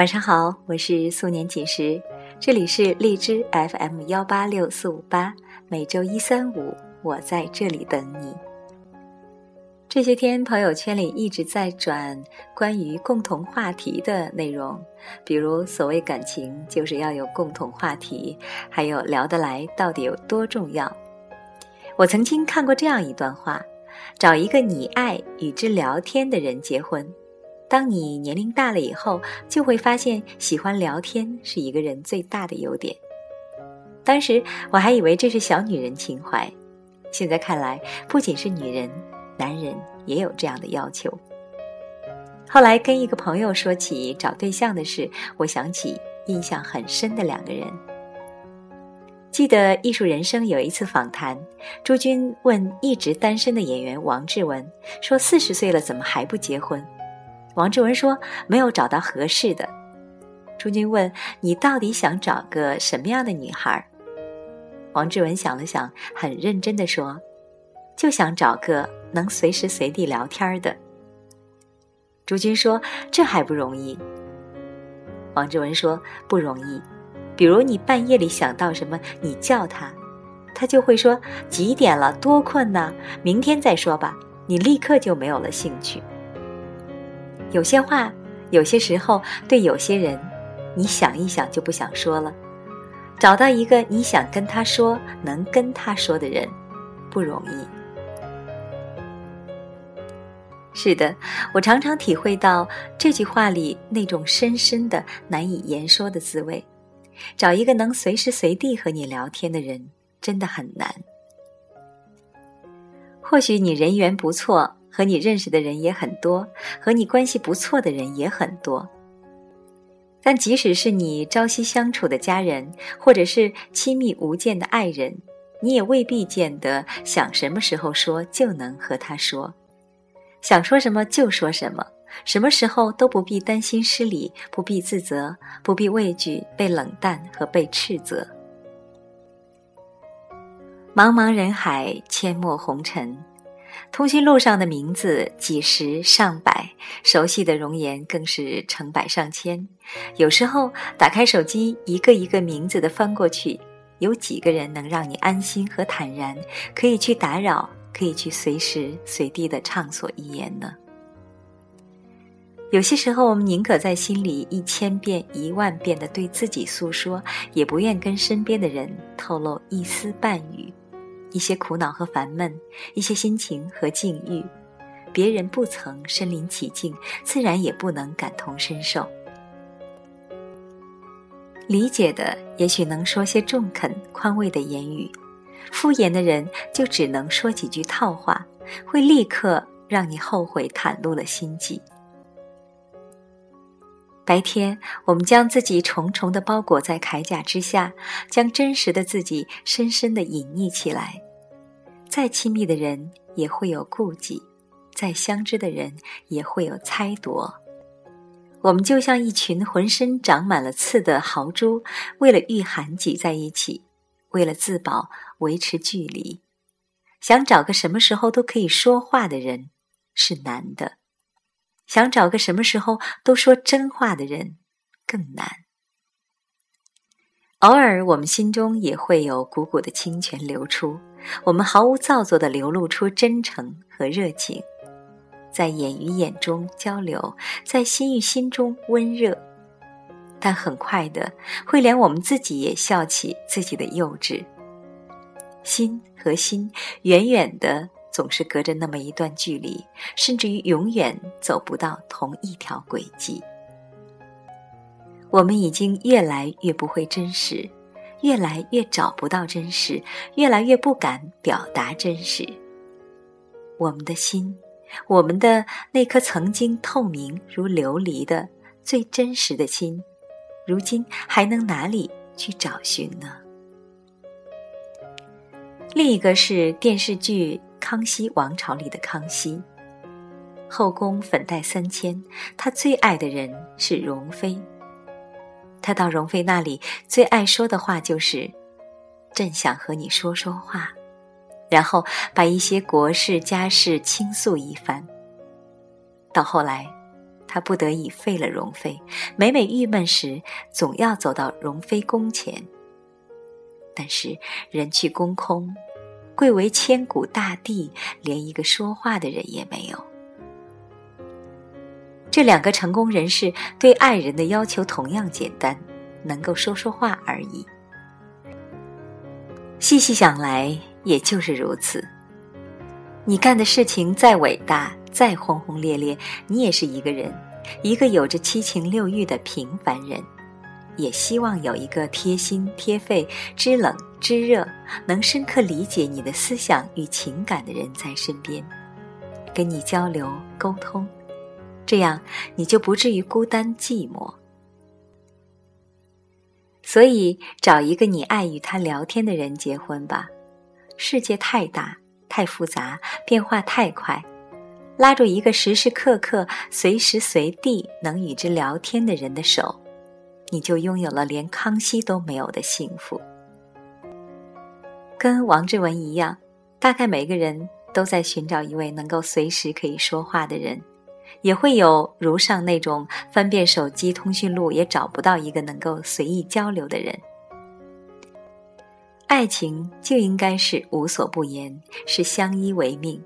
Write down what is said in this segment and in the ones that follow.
晚上好，我是素年锦时，这里是荔枝 FM 幺八六四五八，每周一三五我在这里等你。这些天朋友圈里一直在转关于共同话题的内容，比如所谓感情就是要有共同话题，还有聊得来到底有多重要。我曾经看过这样一段话：找一个你爱与之聊天的人结婚。当你年龄大了以后，就会发现喜欢聊天是一个人最大的优点。当时我还以为这是小女人情怀，现在看来，不仅是女人，男人也有这样的要求。后来跟一个朋友说起找对象的事，我想起印象很深的两个人。记得《艺术人生》有一次访谈，朱军问一直单身的演员王志文说：“四十岁了，怎么还不结婚？”王志文说：“没有找到合适的。”朱军问：“你到底想找个什么样的女孩？”王志文想了想，很认真的说：“就想找个能随时随地聊天的。”朱军说：“这还不容易。”王志文说：“不容易。比如你半夜里想到什么，你叫他，他就会说几点了，多困呐，明天再说吧。你立刻就没有了兴趣。”有些话，有些时候，对有些人，你想一想就不想说了。找到一个你想跟他说、能跟他说的人，不容易。是的，我常常体会到这句话里那种深深的、难以言说的滋味。找一个能随时随地和你聊天的人，真的很难。或许你人缘不错。和你认识的人也很多，和你关系不错的人也很多。但即使是你朝夕相处的家人，或者是亲密无间的爱人，你也未必见得想什么时候说就能和他说，想说什么就说什么，什么时候都不必担心失礼，不必自责，不必畏惧被冷淡和被斥责。茫茫人海，阡陌红尘。通讯录上的名字几十上百，熟悉的容颜更是成百上千。有时候打开手机，一个一个名字的翻过去，有几个人能让你安心和坦然，可以去打扰，可以去随时随地的畅所欲言呢？有些时候，我们宁可在心里一千遍、一万遍的对自己诉说，也不愿跟身边的人透露一丝半语。一些苦恼和烦闷，一些心情和境遇，别人不曾身临其境，自然也不能感同身受。理解的也许能说些中肯、宽慰的言语，敷衍的人就只能说几句套话，会立刻让你后悔袒露了心迹。白天，我们将自己重重的包裹在铠甲之下，将真实的自己深深的隐匿起来。再亲密的人也会有顾忌，再相知的人也会有猜度。我们就像一群浑身长满了刺的豪猪，为了御寒挤在一起，为了自保维持距离。想找个什么时候都可以说话的人是难的。想找个什么时候都说真话的人更难。偶尔，我们心中也会有股股的清泉流出，我们毫无造作的流露出真诚和热情，在眼与眼中交流，在心与心中温热。但很快的，会连我们自己也笑起自己的幼稚。心和心，远远的。总是隔着那么一段距离，甚至于永远走不到同一条轨迹。我们已经越来越不会真实，越来越找不到真实，越来越不敢表达真实。我们的心，我们的那颗曾经透明如琉璃的最真实的心，如今还能哪里去找寻呢？另一个是电视剧。康熙王朝里的康熙，后宫粉黛三千，他最爱的人是容妃。他到容妃那里，最爱说的话就是：“朕想和你说说话。”然后把一些国事家事倾诉一番。到后来，他不得已废了容妃，每每郁闷时，总要走到容妃宫前。但是人去宫空，贵为千古大帝，连一个说话的人也没有。这两个成功人士对爱人的要求同样简单，能够说说话而已。细细想来，也就是如此。你干的事情再伟大。再轰轰烈烈，你也是一个人，一个有着七情六欲的平凡人，也希望有一个贴心贴肺、知冷知热、能深刻理解你的思想与情感的人在身边，跟你交流沟通，这样你就不至于孤单寂寞。所以，找一个你爱与他聊天的人结婚吧。世界太大太复杂，变化太快。拉住一个时时刻刻、随时随地能与之聊天的人的手，你就拥有了连康熙都没有的幸福。跟王志文一样，大概每个人都在寻找一位能够随时可以说话的人，也会有如上那种翻遍手机通讯录也找不到一个能够随意交流的人。爱情就应该是无所不言，是相依为命。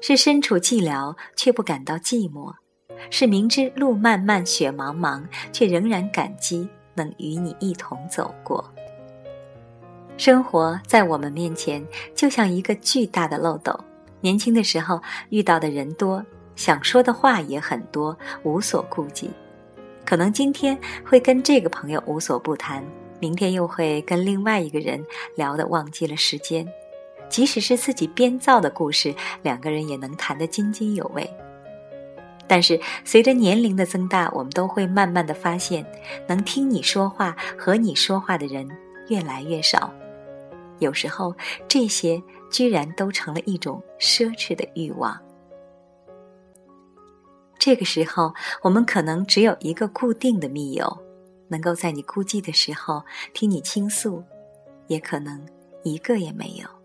是身处寂寥却不感到寂寞，是明知路漫漫雪茫茫却仍然感激能与你一同走过。生活在我们面前就像一个巨大的漏斗，年轻的时候遇到的人多，想说的话也很多，无所顾忌。可能今天会跟这个朋友无所不谈，明天又会跟另外一个人聊得忘记了时间。即使是自己编造的故事，两个人也能谈得津津有味。但是随着年龄的增大，我们都会慢慢的发现，能听你说话、和你说话的人越来越少。有时候，这些居然都成了一种奢侈的欲望。这个时候，我们可能只有一个固定的密友，能够在你孤寂的时候听你倾诉，也可能一个也没有。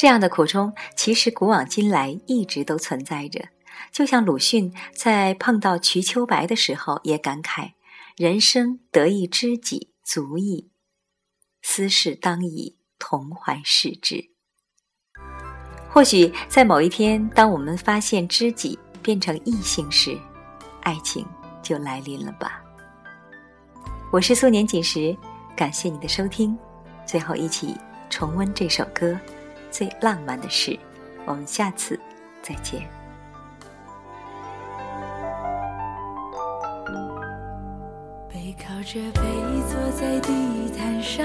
这样的苦衷，其实古往今来一直都存在着。就像鲁迅在碰到瞿秋白的时候，也感慨：“人生得一知己足矣，斯事当以同怀视之。”或许在某一天，当我们发现知己变成异性时，爱情就来临了吧。我是素年锦时，感谢你的收听。最后，一起重温这首歌。最浪漫的事，我们下次再见。背靠着背坐在地毯上，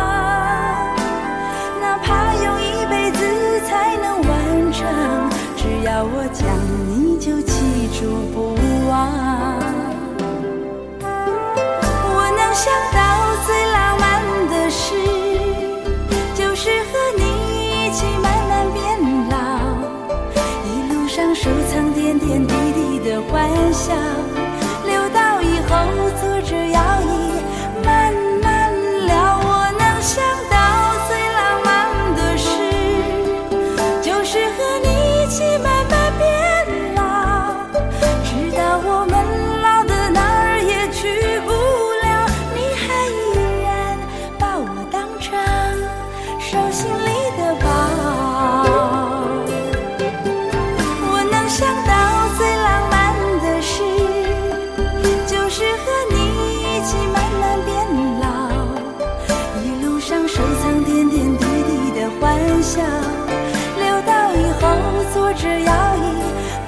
坐着摇椅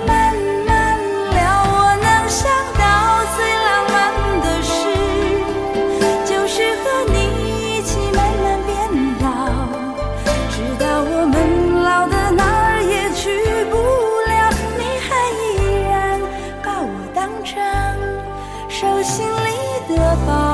慢慢聊，我能想到最浪漫的事，就是和你一起慢慢变老，直到我们老的哪儿也去不了，你还依然把我当成手心里的宝。